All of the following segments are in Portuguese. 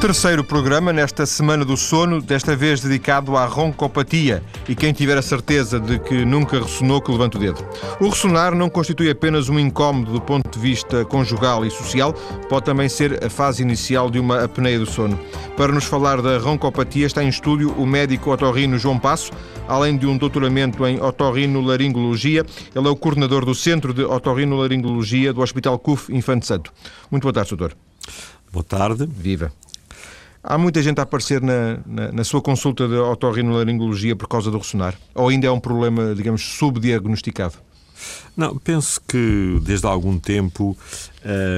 Terceiro programa nesta Semana do Sono, desta vez dedicado à roncopatia. E quem tiver a certeza de que nunca ressonou, que levante o dedo. O ressonar não constitui apenas um incómodo do ponto de vista conjugal e social, pode também ser a fase inicial de uma apneia do sono. Para nos falar da roncopatia está em estúdio o médico otorrino João Passo, além de um doutoramento em otorrinolaringologia. Ele é o coordenador do Centro de Otorrinolaringologia do Hospital CUF Infante Santo. Muito boa tarde, doutor. Boa tarde. Viva. Há muita gente a aparecer na, na, na sua consulta de otorrinolaringologia por causa do ressonar? Ou ainda é um problema, digamos, subdiagnosticado? Não, penso que desde há algum tempo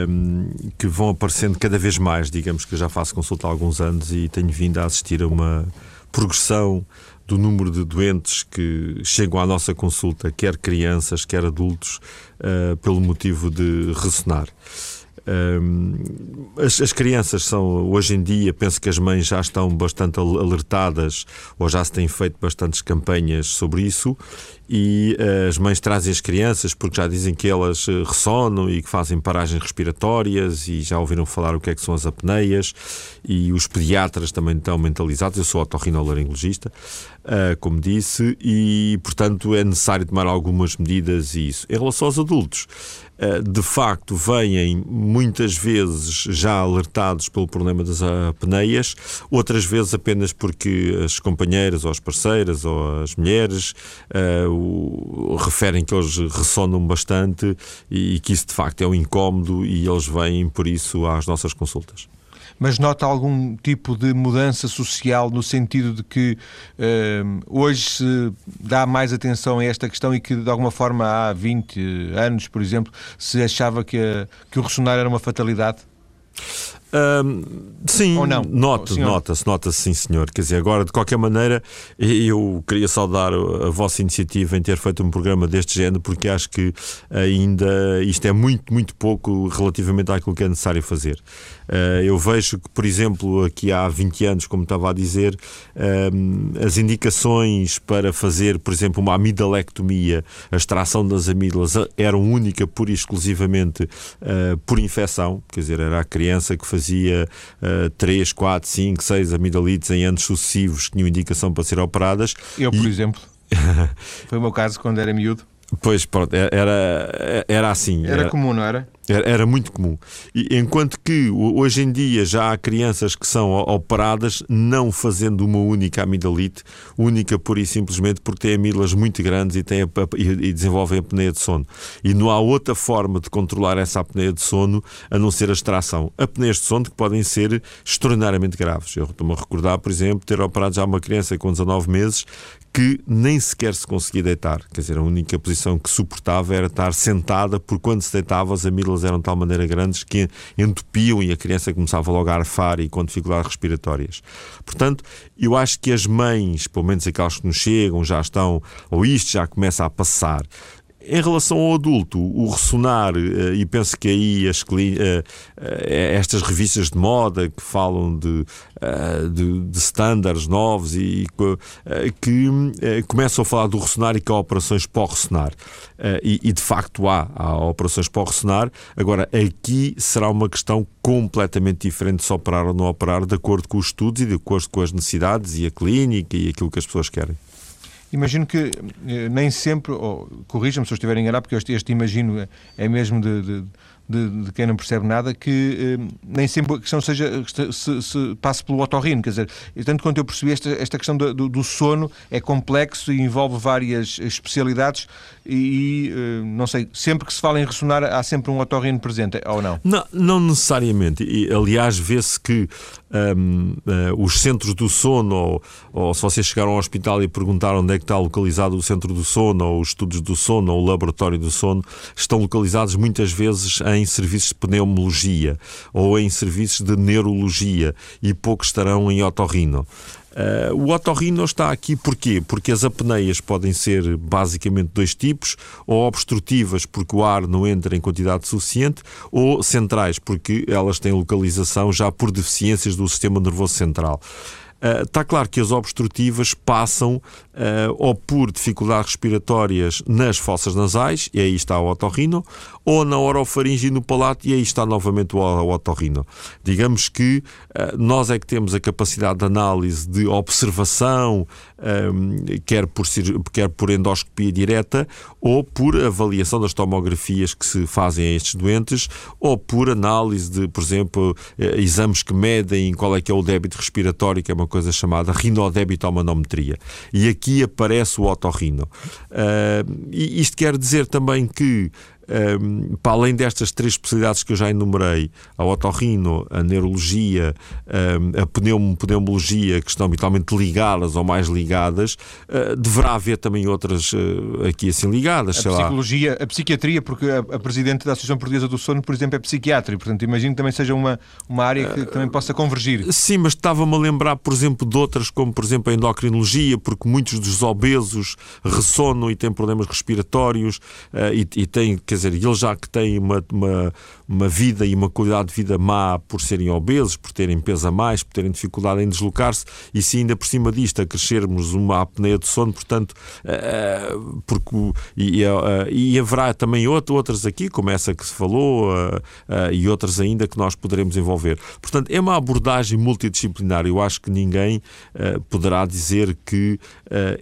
um, que vão aparecendo cada vez mais, digamos que eu já faço consulta há alguns anos e tenho vindo a assistir a uma progressão do número de doentes que chegam à nossa consulta, quer crianças, quer adultos, uh, pelo motivo de ressonar. As, as, crianças são, hoje em dia, penso que as mães já estão bastante alertadas ou já se têm feito bastantes campanhas sobre isso e uh, as mães trazem as crianças porque já dizem que elas uh, ressonam e que fazem paragens respiratórias e já ouviram falar o que é que são as apneias e os pediatras também estão mentalizados. Eu sou otorrinolaringologista, uh, como disse, e portanto é necessário tomar algumas medidas e isso. Em relação aos adultos, de facto vêm muitas vezes já alertados pelo problema das apneias, outras vezes apenas porque as companheiras ou as parceiras ou as mulheres referem que eles ressonam bastante e, e que isso de facto é um incómodo e eles vêm por isso às nossas consultas mas nota algum tipo de mudança social no sentido de que uh, hoje se dá mais atenção a esta questão e que de alguma forma há 20 anos, por exemplo, se achava que, a, que o ressonar era uma fatalidade? Sim, Ou não? nota, nota-se, nota-se sim, senhor. Quer dizer, agora, de qualquer maneira, eu queria saudar a vossa iniciativa em ter feito um programa deste género, porque acho que ainda isto é muito, muito pouco relativamente àquilo que é necessário fazer. Uh, eu vejo que, por exemplo, aqui há 20 anos, como estava a dizer, as indicações para fazer, por exemplo, uma amidalectomia, a extração das amígdalas, eram única, pura e exclusivamente uh, por infecção, quer dizer, era a criança que fazia fazia uh, 3, 4, 5, 6 amidalites em anos sucessivos que tinham indicação para ser operadas. Eu, por e... exemplo. Foi o meu caso quando era miúdo. Pois, pronto, era, era assim. Era, era comum, não era? Era, muito comum. E, enquanto que hoje em dia já há crianças que são operadas não fazendo uma única amidalite, única pura e simplesmente porque têm amígdalas muito grandes e, têm e, desenvolvem apneia de sono. E não há outra forma de controlar essa apneia de sono a não ser a extração. Apneias de sono que podem ser extraordinariamente graves. Eu estou-me a recordar, por exemplo, ter operado já uma criança com 19 meses que nem sequer se conseguia deitar. Quer dizer, a única posição que suportava era estar sentada, porque quando se deitava as amígdalas eram de tal maneira grandes que entupiam e a criança começava logo a arfar e com dificuldades respiratórias. Portanto, eu acho que as mães, pelo menos aquelas que nos chegam, já estão, ou isto já começa a passar, em relação ao adulto, o ressonar, eh, e penso que aí as, eh, eh, estas revistas de moda que falam de, de, de standards novos e que começam a falar do ressonar e que há operações pós-ressonar. E, e, de facto há, há operações pós-ressonar. Agora, aqui será uma questão completamente diferente se operar ou não operar, de acordo com os estudos e de acordo com as necessidades e a clínica e aquilo que as pessoas querem. Imagino que eh, nem sempre, ou corrija-me se eu estiver enganado, porque este, este imagino é, é mesmo de, de de, de, quem não percebe nada, que eh, nem sempre a questão seja se, se passe pelo otorrino. Quer dizer, tanto quanto eu percebi, esta, esta questão do, do, do, sono é complexo e envolve várias especialidades e, eh, não sei, sempre que se fala em ressonar há sempre um otorrino presente, ou não? Não, não necessariamente. E, aliás, vê-se que um, uh, eh, os centros do sono, ou, ou, se vocês chegaram ao hospital e perguntaram onde é que está localizado o centro do sono, ou os estudos do sono, ou o laboratório do sono, estão localizados muitas vezes em serviços de pneumologia ou em serviços de neurologia e poucos estarão em otorrino. Uh, o otorrino está aqui porquê? Porque as apneias podem ser basicamente dois tipos, ou obstrutivas porque o ar não entra em quantidade suficiente, ou centrais porque elas têm localização já por deficiências do sistema nervoso central. Está claro que as obstrutivas passam uh, ou por dificuldades respiratórias nas fossas nasais, e aí está o otorrino, ou na orofaringe e no palato, e aí está novamente o otorrino. Digamos que uh, nós é que temos a capacidade de análise de observação, quer, por, quer por endoscopia direta, ou por avaliação das tomografias que se fazem a estes doentes, ou por análise de, por exemplo, exames que medem qual é que é o débito respiratório, que é uma coisa chamada rinodébitomanometria. E aqui aparece o otorrino. Uh, e isto quer dizer também que um, para além destas três especialidades que eu já enumerei, a otorrino, a neurologia, um, a pneum, pneumologia, que estão habitualmente ligadas ou mais ligadas, uh, deverá haver também outras uh, aqui assim ligadas. A psicologia, lá. a psiquiatria, porque a, a, Presidente da Associação Portuguesa do Sono, por exemplo, é psiquiatra, e portanto imagino que também seja uma, uma área que, que também possa convergir. Sim, mas estava-me a lembrar, por exemplo, de outras, como por exemplo a endocrinologia, porque muitos dos obesos ressonam e têm problemas respiratórios uh, e, e têm, quer dizer, eles já que têm uma, uma, uma vida e uma qualidade de vida má por serem obesos, por terem peso a mais, por terem dificuldade em deslocar-se, e se ainda por cima disto a crescermos uma apneia de sono, portanto, uh, porque, e, uh, e haverá também outras aqui, como essa que se falou, uh, e outras ainda que nós poderemos envolver. Portanto, é uma abordagem multidisciplinar. Eu acho que ninguém poderá dizer que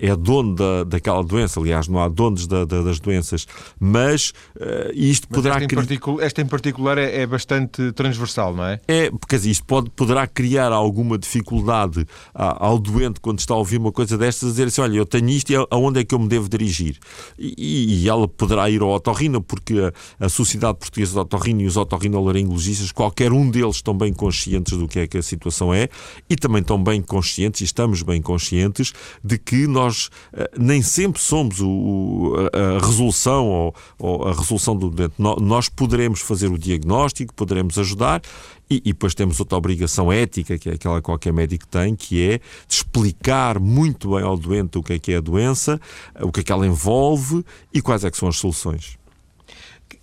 é dono da, daquela doença. Aliás, não há donos da, da, das doenças, mas Uh, isto Mas poderá esta, em particular, esta em particular é, é, bastante transversal, não é? É, porque isto pode, poderá criar alguma dificuldade ao doente quando está a ouvir uma coisa destas, a dizer assim: olha, eu tenho isto e aonde é que eu me devo dirigir? E, e ela poderá ir ao otorrino, porque a, a Sociedade Portuguesa de Otorrino e os otorrinolaringologistas, qualquer um deles estão bem conscientes do que é que a situação é e também estão bem conscientes, e estamos bem conscientes, de que nós uh, nem sempre somos o, a, a resolução ou, ou a resolução resolução do doente. Nós poderemos fazer o diagnóstico, poderemos ajudar e, e, depois temos outra obrigação ética, que é aquela que qualquer médico tem, que é de explicar muito bem ao doente o que é que é a doença, o que é que ela envolve e quais é que são as soluções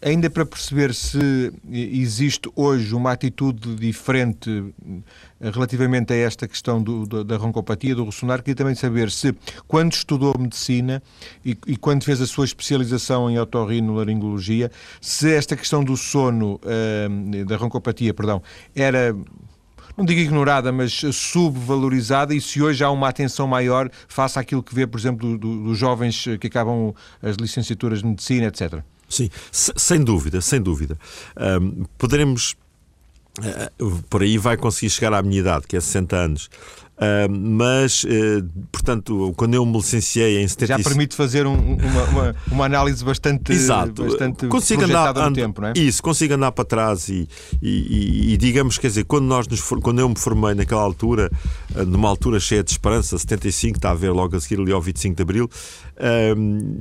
ainda para perceber se existe hoje uma atitude diferente eh, relativamente a esta questão do, da roncopatia, do ressonar, queria também saber se, quando estudou medicina e, e quando fez a sua especialização em otorrinolaringologia, se esta questão do sono, uh, da roncopatia, perdão, era não digo ignorada, mas subvalorizada e se hoje há uma atenção maior face àquilo que vê, por exemplo, do, dos jovens que acabam as licenciaturas de medicina, etc. Sim, sem dúvida, sem dúvida. Um, poderemos. Uh, por aí vai conseguir chegar à minha idade, que é 60 anos. Uh, mas, uh, portanto, quando eu me licenciei em 75... Já permite fazer um, uma, uma, uma, análise bastante, Exato. bastante consigo andar, no tempo, não é? Isso, consigo andar para trás e, e, e, e, digamos, quer dizer, quando, nós nos, quando eu me formei naquela altura, uh, numa altura cheia de esperança, 75, está a ver logo a seguir ali ao 25 de Abril,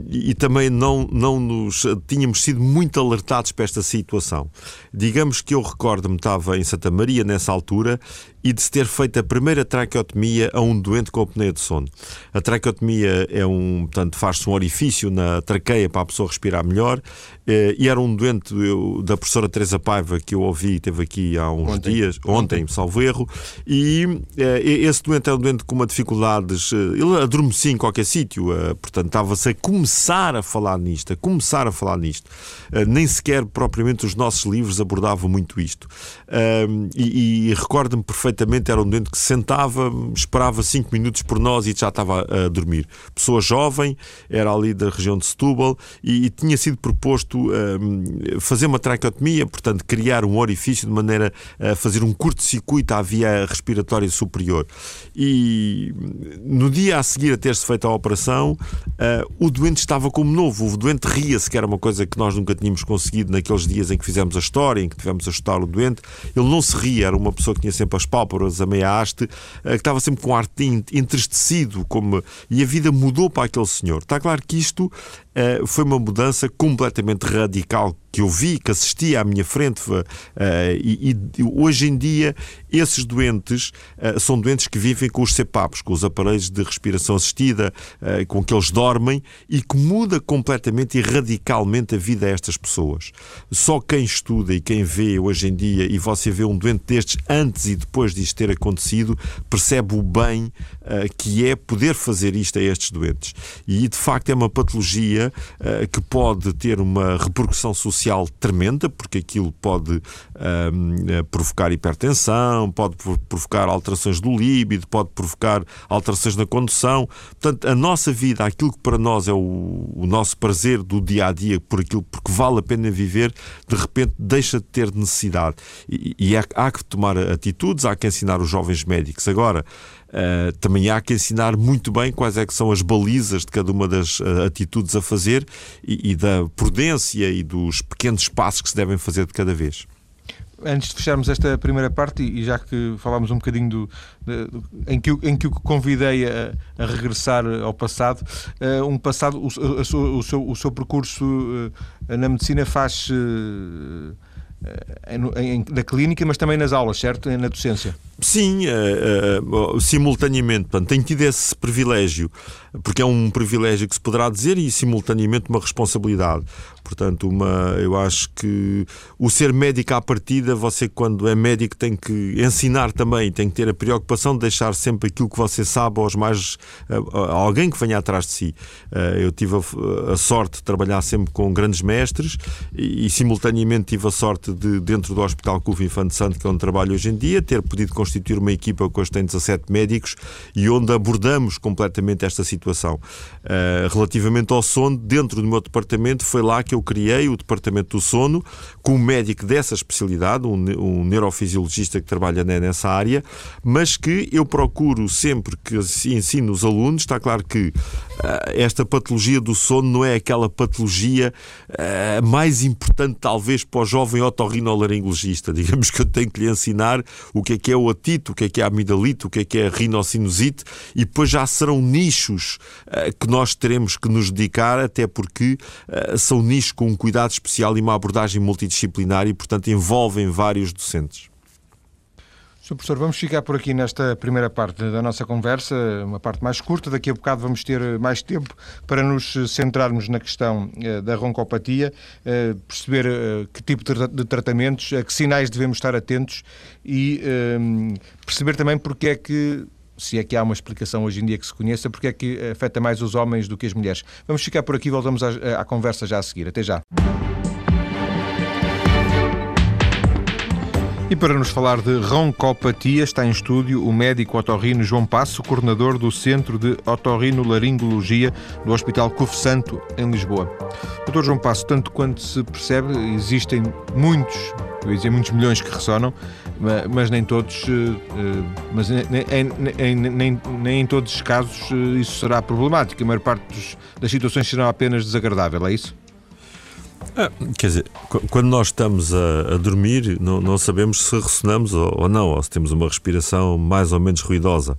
e, e também não, não nos tínhamos sido muito alertados para esta situação. Digamos que eu recordo-me, estava em Santa Maria nessa altura e de se ter feito a primeira traqueotomia a um doente com apneia de sono. A traqueotomia é um, portanto, faz-se um orifício na traqueia para a pessoa respirar melhor eh, e era um doente eu, da professora Teresa Paiva que eu ouvi, teve aqui há uns ontem. dias, ontem, ontem, salvo erro, e eh, esse doente é um doente com uma dificuldades, eh, ele adormecia em qualquer sítio, portanto estava-se a começar a falar nisto, a começar a falar nisto. Nem sequer propriamente os nossos livros abordavam muito isto. E, e recordo-me perfeitamente, era um doente que sentava, esperava 5 minutos por nós e já estava a dormir. Pessoa jovem, era ali da região de Setúbal e, e tinha sido proposto um, fazer uma traqueotomia, portanto, criar um orifício de maneira a fazer um curto-circuito à via respiratória superior. E no dia a seguir a ter-se feito a operação, uh, o doente estava como novo. O doente ria-se, que era uma coisa que nós nunca tínhamos conseguido naqueles dias em que fizemos a história, em que tivemos a estudar o doente. Ele não se ria, era uma pessoa que tinha sempre as pálpebras a meia haste, uh, que estava sempre com ar entristecido, como... e a vida mudou para aquele senhor. Está claro que isto uh, foi uma mudança completamente radical que eu vi, que assisti à minha frente, uh, e, e, hoje em dia esses doentes uh, são doentes que vivem com os CPAPs, com os aparelhos de respiração assistida, uh, com que eles dormem e que muda completamente e radicalmente a vida a estas pessoas. Só quem estuda e quem vê hoje em dia, e você vê um doente destes antes e depois disto ter acontecido, percebe o bem que é poder fazer isto a estes doentes. E de facto é uma patologia que pode ter uma repercussão social tremenda, porque aquilo pode um, eh, provocar hipertensão, pode provocar alterações do líbido, pode provocar alterações na condução. Portanto, a nossa vida, aquilo que para nós é o, o nosso prazer do dia a dia, por aquilo porque vale a pena viver, de repente deixa de ter necessidade. E, e há, há que tomar atitudes, há que ensinar os jovens médicos. Agora, Uh, também há que ensinar muito bem quais é que são as balizas de cada uma das uh, atitudes a fazer e, e, da prudência e dos pequenos passos que se devem fazer de cada vez. Antes de fecharmos esta primeira parte, e já que falámos um bocadinho do, de, em, que, em que o convidei a, a regressar ao passado, uh, um passado, o, a, o, seu, o seu percurso na medicina faz na clínica, mas também nas aulas, certo? Na docência. Sim, uh, uh, simultaneamente. Portanto, tenho tido esse privilégio, porque é um privilégio que se poderá dizer e simultaneamente uma responsabilidade. Portanto, uma, eu acho que o ser médico à partida, você quando é médico tem que ensinar também, tem que ter a preocupação de deixar sempre aquilo que você sabe aos mais a, a alguém que venha atrás de si. Uh, eu tive a, a, sorte de trabalhar sempre com grandes mestres e, e, simultaneamente tive a sorte de dentro do Hospital Cuva Infante Santo, que é onde trabalho hoje em dia, ter podido constituir uma equipa que hoje tem 17 médicos e onde abordamos completamente esta situação. Uh, relativamente ao sono, dentro do meu departamento, foi lá que eu criei o departamento do sono, com um médico dessa especialidade, um, um neurofisiologista que trabalha nessa área, mas que eu procuro sempre que ensino os alunos, está claro que esta patologia do sono não é aquela patologia uh, mais importante, talvez, para o jovem otorrinolaringologista. Digamos que eu tenho que lhe ensinar o que é que é o atito, o que é que é a amidalite, o que é que é a rinocinusite, e depois já serão nichos uh, que nós teremos que nos dedicar, até porque são nichos com um cuidado especial e uma abordagem multidisciplinar e, portanto, envolvem vários docentes. Sr. Professor, vamos ficar por aqui nesta primeira parte da nossa conversa, uma parte mais curta. Daqui a bocado vamos ter mais tempo para nos centrarmos na questão eh, da roncopatia, eh, perceber eh, que tipo de tratamentos, a que sinais devemos estar atentos e perceber também porque é que se é que há uma explicação hoje em dia que se conheça, porque é que afeta mais os homens do que as mulheres. Vamos ficar por aqui, voltamos à, à conversa já a seguir. Até já. E para nos falar de roncopatia, está em estúdio o médico otorrino João Passo, coordenador do Centro de Otorrino-Laringologia do Hospital Cuf Santo, em Lisboa. Doutor João Passo, tanto quanto se percebe, existem muitos, eu ia dizer muitos milhões que ressonam, mas nem todos, eh, eh, mas nem, nem, nem, nem em todos os casos eh, isso será problemático. A maior parte das situações será apenas desagradável, é isso? Ah, quer dizer, quando nós estamos a, a dormir, não, não, sabemos se ressonamos ou, ou, não, ou se temos uma respiração mais ou menos ruidosa.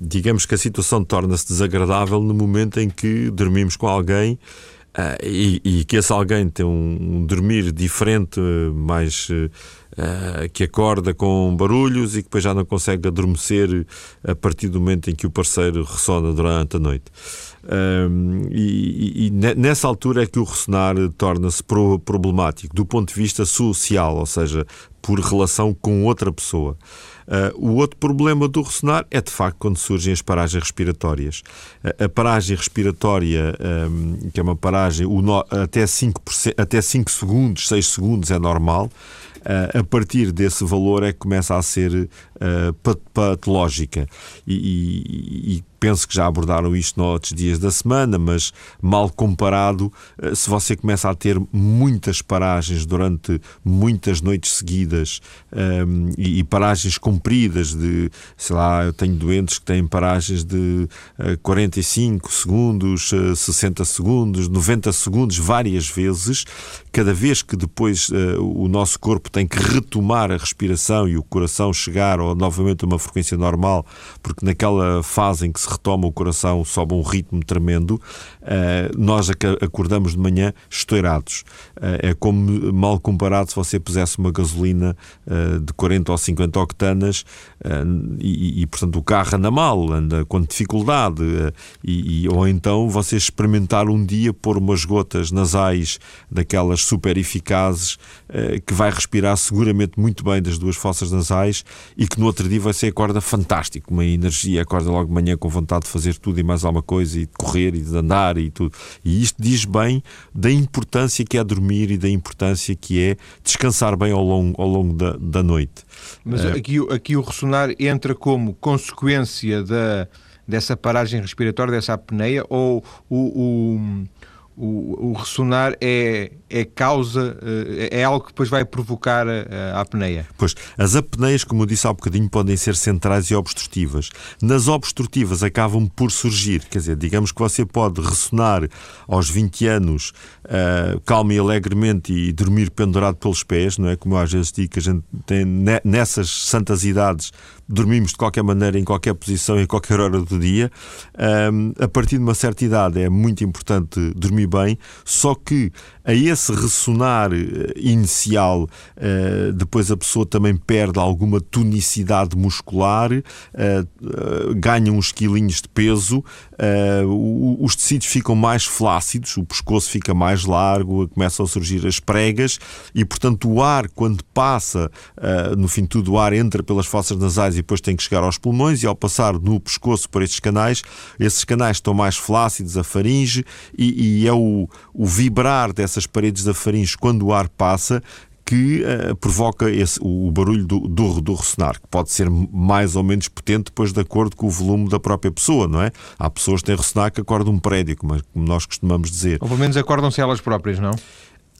digamos que a situação torna-se desagradável no momento em que dormimos com alguém uh, e, e, que esse alguém tem um, um dormir diferente, mais. Uh, que acorda com barulhos e que depois já não consegue adormecer a partir do momento em que o parceiro ressona durante a noite. Um, e, e, nessa altura é que o ressonar torna-se pro, problemático do ponto de vista social, ou seja, por relação com outra pessoa. Uh, o outro problema do ressonar é de facto quando surgem as paragens respiratórias. Uh, a paragem respiratória, um, que é uma paragem no, até, 5 até 5 segundos, 6 segundos é normal. Uh, a partir desse valor é que começa a ser uh, patológica. E, e, e, penso que já abordaram isto nos dias da semana, mas mal comparado, uh, se você começa a ter muitas paragens durante muitas noites seguidas, um, e, e, paragens compridas de, sei lá, eu tenho doentes que têm paragens de uh, 45 segundos, uh, 60 segundos, 90 segundos, várias vezes, cada vez que depois o nosso corpo tem que retomar a respiração e o coração chegar novamente uma frequência normal, porque naquela fase em que se retoma o coração sobe um ritmo tremendo, uh, nós acordamos de manhã estourados. Uh, é como mal comparado se você pusesse uma gasolina de 40 ou 50 octanas e, e, portanto, o carro anda mal, anda com dificuldade, e, e, ou então você experimentar um dia pôr umas gotas nasais daquelas super eficazes eh, que vai respirar seguramente muito bem das duas fossas nasais e que no outro dia vai ser acorda fantástico, uma energia, acorda logo de manhã com vontade de fazer tudo e mais alguma coisa e de correr e de andar e tudo. E isto diz bem da importância que é dormir e da importância que é descansar bem ao longo, ao longo da, da noite. Mas é... aqui, aqui o ressonar entra como consequência da, dessa paragem respiratória, dessa apneia, ou o, o o, o ressonar é, é causa, eh, é algo que depois vai provocar a, a, apneia. Pois, as apneias, como eu disse há bocadinho, podem ser centrais e obstrutivas. Nas obstrutivas acabam por surgir, quer dizer, digamos que você pode ressonar aos 20 anos uh, calmo e alegremente e dormir pendurado pelos pés, não é? Como eu às vezes digo que a gente tem nessas santas idades dormimos de qualquer maneira, em qualquer posição, em qualquer hora do dia. Um, a partir de uma certa idade é muito importante dormir bem, só que a esse ressonar eh, inicial, uh, depois a pessoa também perde alguma tonicidade muscular, uh, ganha uns quilinhos de peso, os tecidos ficam mais flácidos, o pescoço fica mais largo, começam a surgir as pregas e, portanto, o ar, quando passa, no fim de tudo, o ar entra pelas fossas nasais e depois tem que chegar aos pulmões e ao passar no pescoço por estes canais, esses canais estão mais flácidos, a faringe, e, e é o, o vibrar dessas paredes da faringe quando o ar passa que uh, provoca esse, o, o barulho do, do, do, ressonar, que pode ser mais ou menos potente depois de acordo com o volume da própria pessoa, não é? Há pessoas que têm ressonar que acordam um prédio, como, como nós costumamos dizer. Ou pelo menos acordam-se elas próprias, não?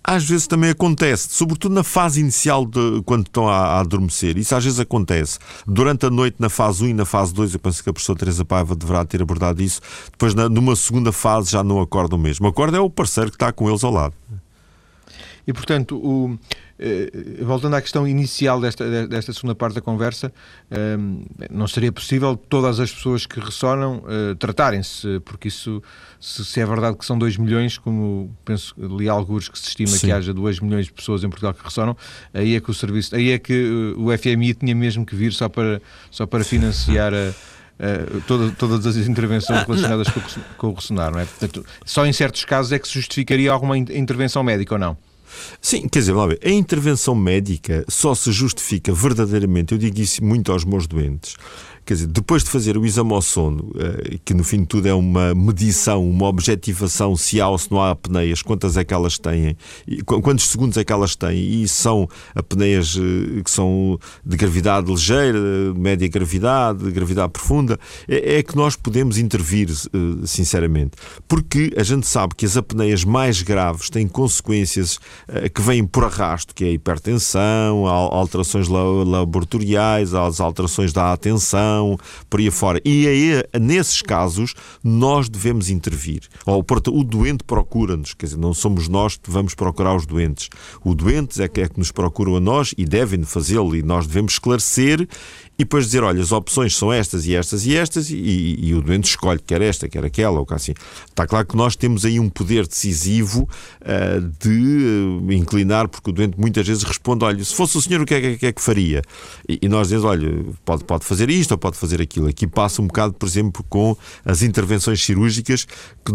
Às vezes também acontece, sobretudo na fase inicial de quando estão a, a, adormecer. Isso às vezes acontece. Durante a noite, na fase 1 e na fase 2, eu penso que a professora Teresa Paiva deverá ter abordado isso. Depois, na, numa segunda fase, já não acordam mesmo. Acorda é o parceiro que está com eles ao lado. E, portanto, o, eh, voltando à questão inicial desta, desta segunda parte da conversa, eh, não seria possível todas as pessoas que ressonam eh, tratarem-se, porque isso, se, é verdade que são 2 milhões, como penso, li alguns que se estima Sim. que haja 2 milhões de pessoas em Portugal que ressonam, aí é que o serviço, aí é que o FMI tinha mesmo que vir só para, só para financiar a. Uh, toda, todas as intervenções relacionadas com, com o ressonar, não é? Portanto, só em certos casos é que se justificaria alguma intervenção médica ou não? Sim, quer dizer, ver, a intervenção médica só se justifica verdadeiramente, eu digo isso muito aos meus doentes, Quer dizer, depois de fazer o exame ao sono, eh, que no fim de tudo é uma medição, uma objetivação se há ou se não há apneias, quantas é que elas têm, quantos segundos é que elas têm, e são apneias eh, que são de gravidade ligeira, média gravidade, gravidade profunda, é, é que nós podemos intervir, eh, sinceramente. Porque a gente sabe que as apneias mais graves têm consequências que vêm por arrasto, que é a hipertensão, alterações laboratoriais, as alterações da atenção, por aí fora. E aí, nesses casos, nós devemos intervir. Ou o doente procura-nos, quer dizer, não somos nós que vamos procurar os doentes. O doente é que, é que nos procuram a nós e devem fazê-lo, e nós devemos esclarecer e depois dizer, olha, as opções são estas e estas e estas, e, e o doente escolhe quer esta, quer aquela, ou assim. Está claro que nós temos aí um poder decisivo uh, de uh, inclinar, porque o doente muitas vezes responde, olha, se fosse o senhor, o que é que, que, é que faria? E, e, nós dizemos, olha, pode, pode fazer isto ou pode fazer aquilo. Aqui passa um bocado, por exemplo, com as intervenções cirúrgicas, que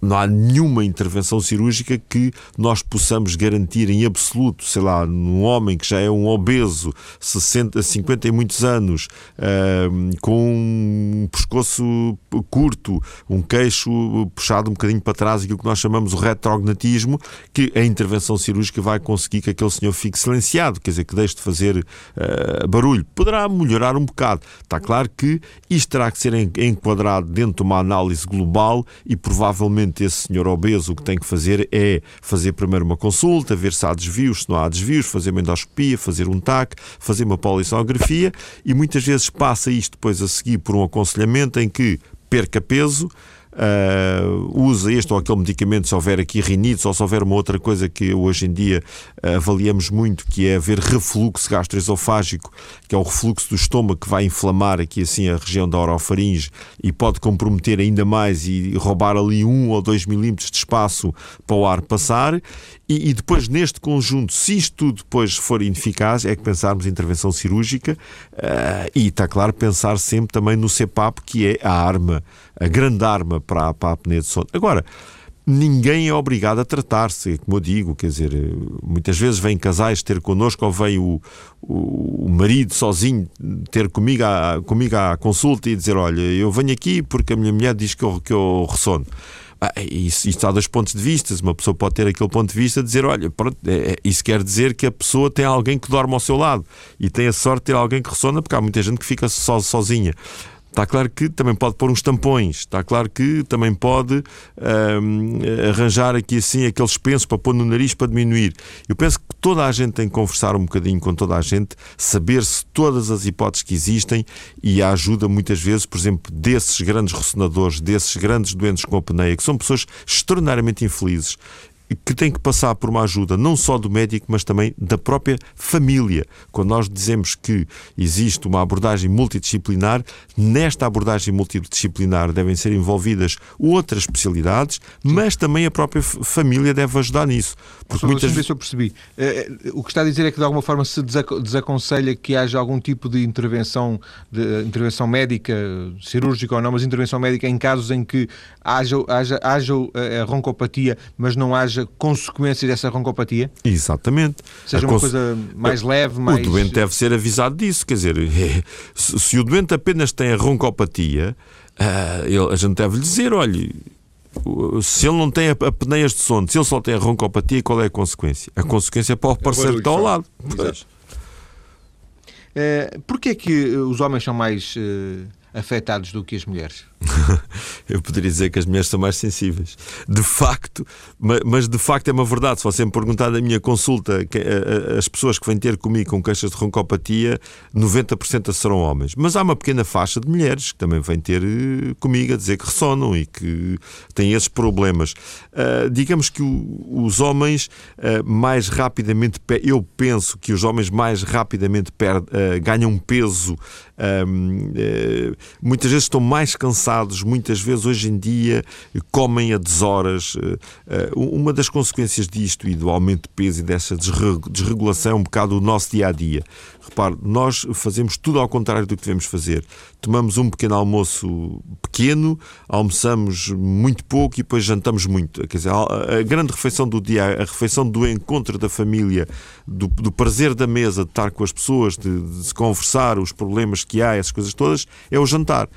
não há nenhuma intervenção cirúrgica que nós possamos garantir em absoluto, sei lá, num homem que já é um obeso, 60, 50 e muitos anos, uh, com um pescoço curto, um queixo puxado um bocadinho para trás, aquilo que nós chamamos o retrognatismo, que a intervenção cirúrgica vai conseguir que aquele senhor fique silenciado, quer dizer, que deixe de fazer uh, barulho. Poderá melhorar um bocado. Está claro que isto terá que ser enquadrado dentro de uma análise global e provavelmente normalmente esse senhor obeso o que tem que fazer é fazer primeiro uma consulta, ver se há desvios, se não há desvios, fazer uma endoscopia, fazer um TAC, fazer uma polissonografia e muitas vezes passa isto depois a seguir por um aconselhamento em que perca peso, uh, usa este ou aquele medicamento se houver aqui rinites ou se houver uma outra coisa que hoje em dia uh, avaliamos muito, que é haver refluxo gastroesofágico, que é o refluxo do estômago que vai inflamar aqui assim a região da orofaringe e pode comprometer ainda mais e roubar ali um ou dois milímetros de espaço para o ar passar. E, e, depois, neste conjunto, se isto tudo depois for ineficaz, é que pensarmos em intervenção cirúrgica uh, e está claro pensar sempre também no CEPAP, que é a arma, a grande arma para, para a apneia de sono. Agora, ninguém é obrigado a tratar-se, como eu digo, quer dizer, muitas vezes vêm casais ter connosco ou vem o, o, o marido sozinho ter comigo, a, comigo à consulta e dizer: Olha, eu venho aqui porque a minha mulher diz que eu, que eu ressono. Ah, isso, isso há dois pontos de vista. Uma pessoa pode ter aquele ponto de vista de dizer: olha, pronto, é, é, isso quer dizer que a pessoa tem alguém que dorme ao seu lado e tem a sorte de ter alguém que ressona, porque há muita gente que fica so, sozinha. Está claro que também pode pôr uns tampões, está claro que também pode arranjar aqui assim aqueles pensos para pôr no nariz para diminuir. Eu penso que toda a gente tem que conversar um bocadinho com toda a gente, saber-se todas as hipóteses que existem e a ajuda muitas vezes, por exemplo, desses grandes ressonadores, desses grandes doentes com apneia, que são pessoas extraordinariamente infelizes que tem que passar por uma ajuda não só do médico, mas também da própria família. Quando nós dizemos que existe uma abordagem multidisciplinar, nesta abordagem multidisciplinar devem ser envolvidas outras especialidades, mas também a própria família deve ajudar nisso. Porque muitas vezes eu percebi. Eh, eh, o que está a dizer é que de alguma forma se desaconselha que haja algum tipo de intervenção, de intervenção médica, cirúrgica ou não, mas intervenção médica em casos em que haja, haja, haja a roncopatia, mas não haja haja consequências dessa roncopatia? Exatamente. Seja uma coisa mais leve, mais... O doente deve ser avisado disso, quer dizer, se o doente apenas tem a roncopatia, uh, a gente deve lhe dizer, olha, se ele não tem apneias de sono, se ele só tem a roncopatia, qual é a consequência? A consequência é para o parceiro que está ao lado. Pois. Uh, Porquê é que os homens são mais uh, afetados do que as mulheres? eu poderia dizer que as mulheres são mais sensíveis. De facto, mas de facto é uma verdade. Se você me perguntar na minha consulta, as pessoas que vêm ter comigo com queixas de roncopatia, 90% serão homens. Mas há uma pequena faixa de mulheres que também vêm ter eh, comigo a dizer que ressonam e que têm esses problemas. Uh, digamos que os homens uh, mais rapidamente, eu penso que os homens mais rapidamente per, uh, ganham peso, muitas vezes estão mais cansados muitas vezes hoje em dia comem a deshoras. Eh, eh, uma das consequências disto e do aumento de peso e dessa desregulação é um bocado o nosso dia a dia. Repare, nós fazemos tudo ao contrário do que devemos fazer. Tomamos um pequeno almoço pequeno, almoçamos muito pouco e depois jantamos muito. Quer dizer, a grande refeição do dia, a refeição do encontro da família, do, do prazer da mesa, de estar com as pessoas, de, de se conversar, os problemas que há, essas coisas todas, é o jantar.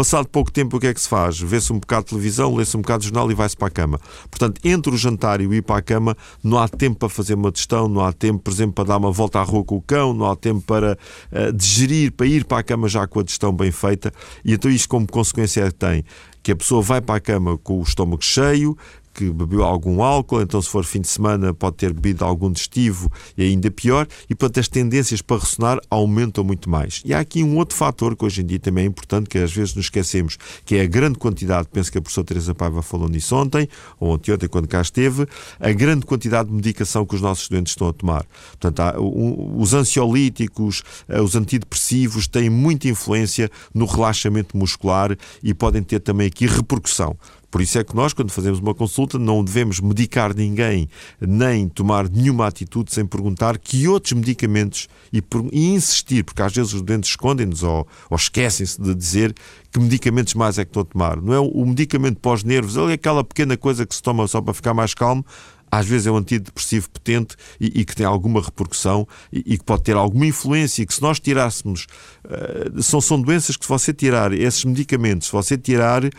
Passado pouco tempo, o que é que se faz? Vê-se um bocado de televisão, lê-se um bocado de jornal e vai-se para a cama. Portanto, entre o jantar e o ir para a cama, não há tempo para fazer uma digestão, não há tempo, por exemplo, para dar uma volta à rua com o cão, não há tempo para uh, digerir, para ir para a cama já com a digestão bem feita. E então, isto, como consequência, tem que a pessoa vai para a cama com o estômago cheio, que bebeu algum álcool, então se for fim de semana pode ter bebido algum digestivo e ainda pior, e portanto as tendências para ressonar aumentam muito mais. E há aqui um outro fator que hoje em dia também é importante, que às vezes nos esquecemos, que é a grande quantidade, penso que a professora Teresa Paiva falou nisso ontem, ou ontem, ontem quando cá esteve, a grande quantidade de medicação que os nossos estudantes estão a tomar. Portanto, há, os ansiolíticos, eh, os antidepressivos têm muita influência no relaxamento muscular e podem ter também aqui repercussão. Por isso é que nós, quando fazemos uma consulta, não devemos medicar ninguém, nem tomar nenhuma atitude sem perguntar que outros medicamentos e, e insistir, porque às vezes os doentes escondem-nos ou, ou esquecem-se de dizer que medicamentos mais é que estão a tomar. Não é o medicamento pós-nervos, é aquela pequena coisa que se toma só para ficar mais calmo às vezes é um antidepressivo potente e, e que tem alguma repercussão e, e, que pode ter alguma influência e que se nós tirássemos, uh, são, são doenças que se você tirar esses medicamentos, se você tirar, uh,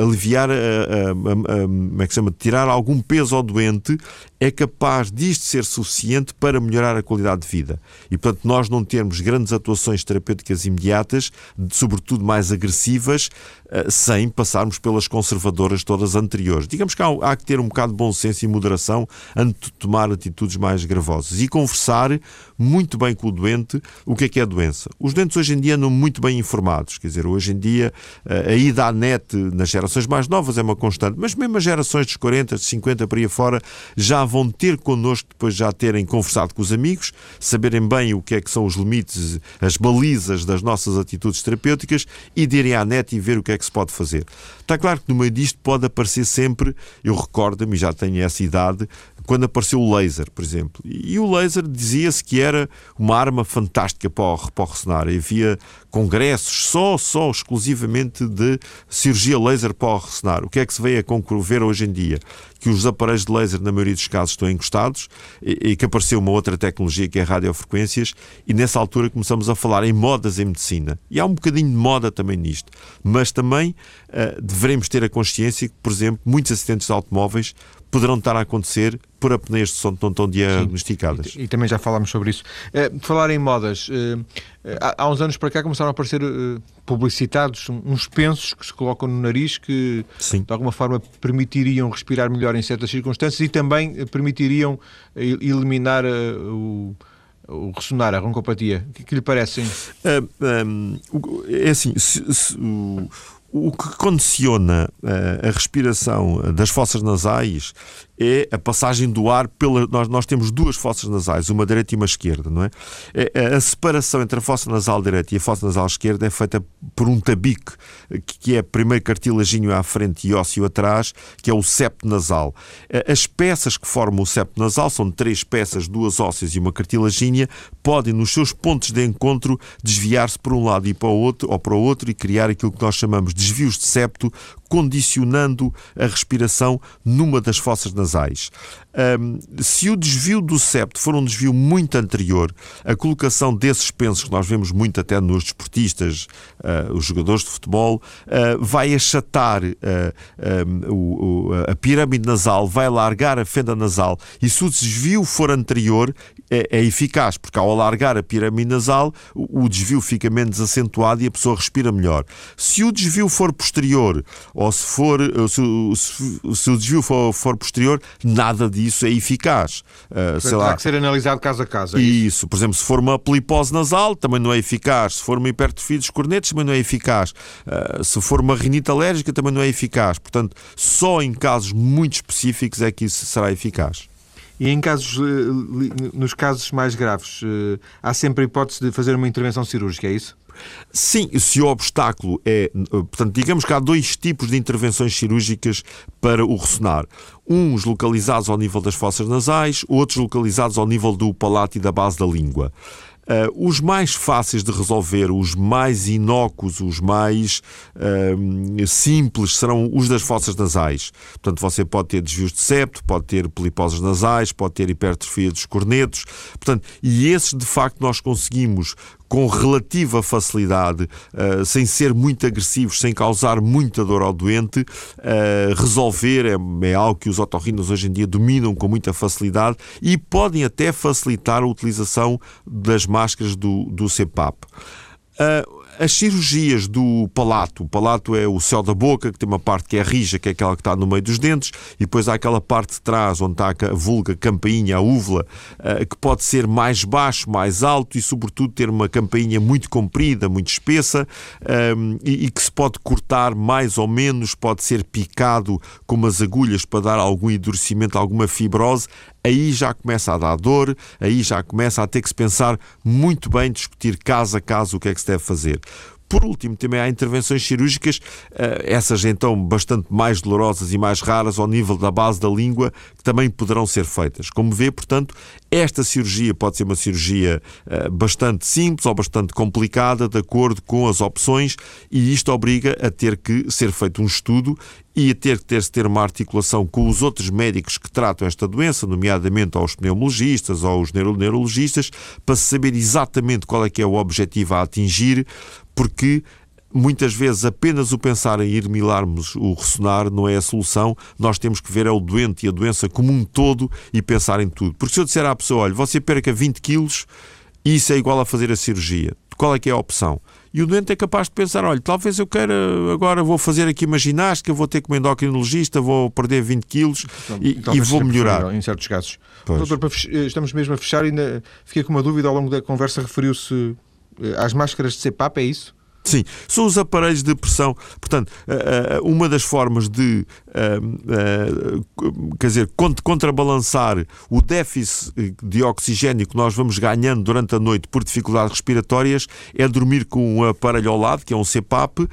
aliviar, uh, como é que se chama, tirar algum peso ao doente, é capaz disto ser suficiente para melhorar a qualidade de vida. E, portanto, nós não termos grandes atuações terapêuticas imediatas, sobretudo mais agressivas, sem passarmos pelas conservadoras todas anteriores. Digamos que há, há, que ter um bocado de bom senso e moderação antes de tomar atitudes mais gravosas e conversar muito bem com o doente o que é que é a doença. Os hoje em dia andam muito bem informados, quer dizer, hoje em dia uh, a ida à net nas gerações mais novas é uma constante, mas mesmo as gerações dos 40, de 50 para aí fora já vão ter connosco depois já terem conversado com os amigos, saberem bem o que é que são os limites, as balizas das nossas atitudes terapêuticas e de irem à net e ver o que é que se pode fazer. Está claro que no meio disto pode aparecer sempre, eu recordo-me, já tenho essa idade, quando apareceu o laser, por exemplo. E o laser dizia-se que era uma arma fantástica para o, para o ressonar. Havia congressos só, só, exclusivamente de cirurgia laser para o ressonar. O que é que se veio a concorrer hoje em dia? Que os aparelhos de laser, na maioria dos casos, estão encostados e, e que apareceu uma outra tecnologia que é radiofrequências e nessa altura começamos a falar em modas em medicina. E há um bocadinho de moda também nisto. Mas também uh, devemos ter a consciência que, por exemplo, muitos acidentes de automóveis poderão estar a acontecer por apneias de que não estão diagnosticadas. E, e, também já falámos sobre isso. Uh, falar em modas, uh, há, há, uns anos para cá começaram a aparecer uh, publicitados uns pensos que se colocam no nariz que Sim. de alguma forma permitiriam respirar melhor em certas circunstâncias e também permitiriam eliminar o o ressonar, a roncopatia? O que, que lhe parecem? Um, é assim, se, se, o, o que condiciona uh, a respiração das fossas nasais é a passagem do ar pela. Nós, nós temos duas fossas nasais, uma direita e uma esquerda, não é? é? é a separação entre a fossa nasal direita e a fossa nasal esquerda é feita por um tabique, que é primeiro cartilaginho à frente e ósseo atrás, que é o septo nasal. As peças que formam o septo nasal são três peças, duas ósseas e uma cartilagínea, podem, nos seus pontos de encontro, desviar-se para um lado e para o outro, ou para o outro, e criar aquilo que nós chamamos de desvios de septo, condicionando a respiração numa das fossas nasais. Um, se o desvio do septo for um desvio muito anterior, a colocação desses pensos, que nós vemos muito até nos desportistas, uh, os jogadores de futebol, uh, vai achatar uh, um, o, a pirâmide nasal, vai alargar a fenda nasal, e se o desvio for anterior, é, é eficaz, porque ao alargar a pirâmide nasal, o, o desvio fica menos acentuado e a pessoa respira melhor. Se o desvio for posterior, ou se, for, se, se, se o desvio for, for posterior, nada disso isso é eficaz. Uh, sei lá. que ser analisado caso a caso. É isso. isso. por exemplo, se for uma polipose nasal, também não é eficaz. Se for uma hipertrofia dos cornetos, também não é eficaz. Uh, se for uma rinite alérgica, também não é eficaz. Portanto, só em casos muito específicos é que isso será eficaz. E em casos, eh, nos casos mais graves, eh, há sempre a hipótese de fazer uma intervenção cirúrgica, é isso? Sim, se o obstáculo é. Portanto, digamos que há dois tipos de intervenções cirúrgicas para o ressonar. Uns localizados ao nível das fossas nasais, outros localizados ao nível do palato e da base da língua. Uh, os mais fáceis de resolver, os mais inócuos, os mais uh, simples serão os das fossas nasais. Portanto, você pode ter desvios de septo, pode ter poliposes nasais, pode ter hipertrofia dos cornetos. Portanto, e esses de facto nós conseguimos com relativa facilidade, uh, sem ser muito agressivos, sem causar muita dor ao doente, uh, resolver é, é, algo que os otorrinos hoje em dia dominam com muita facilidade e podem até facilitar a utilização das máscaras do, do. Uh, as cirurgias do palato, o palato é o céu da boca, que tem uma parte que é rija, que é aquela que está no meio dos dentes, e depois há aquela parte de trás, onde está a vulga campainha, a úvula, eh, que pode ser mais baixo, mais alto e, sobretudo, ter uma campainha muito comprida, muito espessa, ehm, e que se pode cortar mais ou menos, pode ser picado com umas agulhas para dar algum endurecimento, alguma fibrose aí já começa a dar dor, aí já começa a ter que se pensar muito bem, discutir caso a caso o que é que se deve fazer. Por último, também há intervenções cirúrgicas, eh, essas então bastante mais dolorosas e mais raras ao nível da base da língua, que também poderão ser feitas. Como vê, portanto, esta cirurgia pode ser uma cirurgia eh, bastante simples ou bastante complicada, de acordo com as opções, e isto obriga a ter que ser feito um estudo e a ter que ter, ter uma articulação com os outros médicos que tratam esta doença, nomeadamente aos pneumologistas ou aos neuro neurologistas, para saber exatamente qual é que é o objetivo a atingir, porque muitas vezes apenas o pensar em ir milarmos o ressonar não é a solução. Nós temos que ver é o doente e a doença como um todo e pensar em tudo. Porque se eu disser à pessoa, olha, você perca 20 quilos, isso é igual a fazer a cirurgia. Qual é que é a opção? E o doente é capaz de pensar: olha, talvez eu queira, agora vou fazer aqui uma ginástica, vou ter como endocrinologista, vou perder 20 quilos então, e, e, vou melhorar. Em certos casos. Doutor, estamos mesmo a fechar e ainda fiquei com uma dúvida ao longo da conversa, referiu-se eh, às máscaras de CPAP, é isso? Sim, são os aparelhos de pressão. Portanto, eh, eh, uma das formas de, eh, quer dizer, contrabalançar o déficit de oxigênio que nós vamos ganhando durante a noite por dificuldades respiratórias é dormir com um aparelho ao lado, que é um CPAP,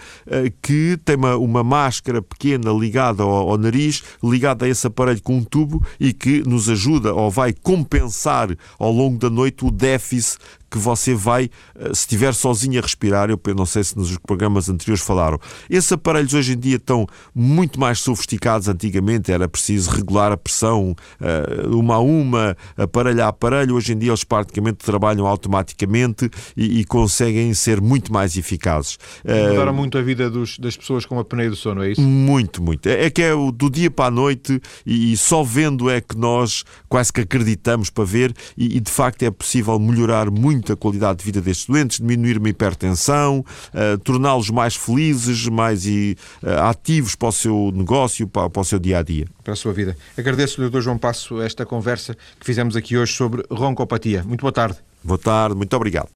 que tem uma, uma máscara pequena ligada ao, ao nariz, ligada a esse aparelho com um tubo e que nos ajuda ou vai compensar ao longo da noite o déficit que você vai, se estiver sozinho a respirar, eu não sei sei se nos programas anteriores falaram. Esses aparelhos hoje em dia estão muito mais sofisticados. Antigamente era preciso regular a pressão uh, uma a uma, aparelho a aparelho. Hoje em dia eles praticamente trabalham automaticamente e, e conseguem ser muito mais eficazes. Eh, Mudaram muito a vida dos, das pessoas com a apneia do sono, é isso? Muito, muito. É, é que é do dia para a noite e, e, só vendo é que nós quase que acreditamos para ver e, e de facto é possível melhorar muito a qualidade de vida destes doentes, diminuir uma hipertensão, uh, torná-los mais felizes, mais uh, ativos para o seu negócio, para, para o seu dia a dia. Para a sua vida. Agradeço-lhe, Dr. João Passo, esta conversa que fizemos aqui hoje sobre roncopatia. Muito boa tarde. Boa tarde, muito obrigado.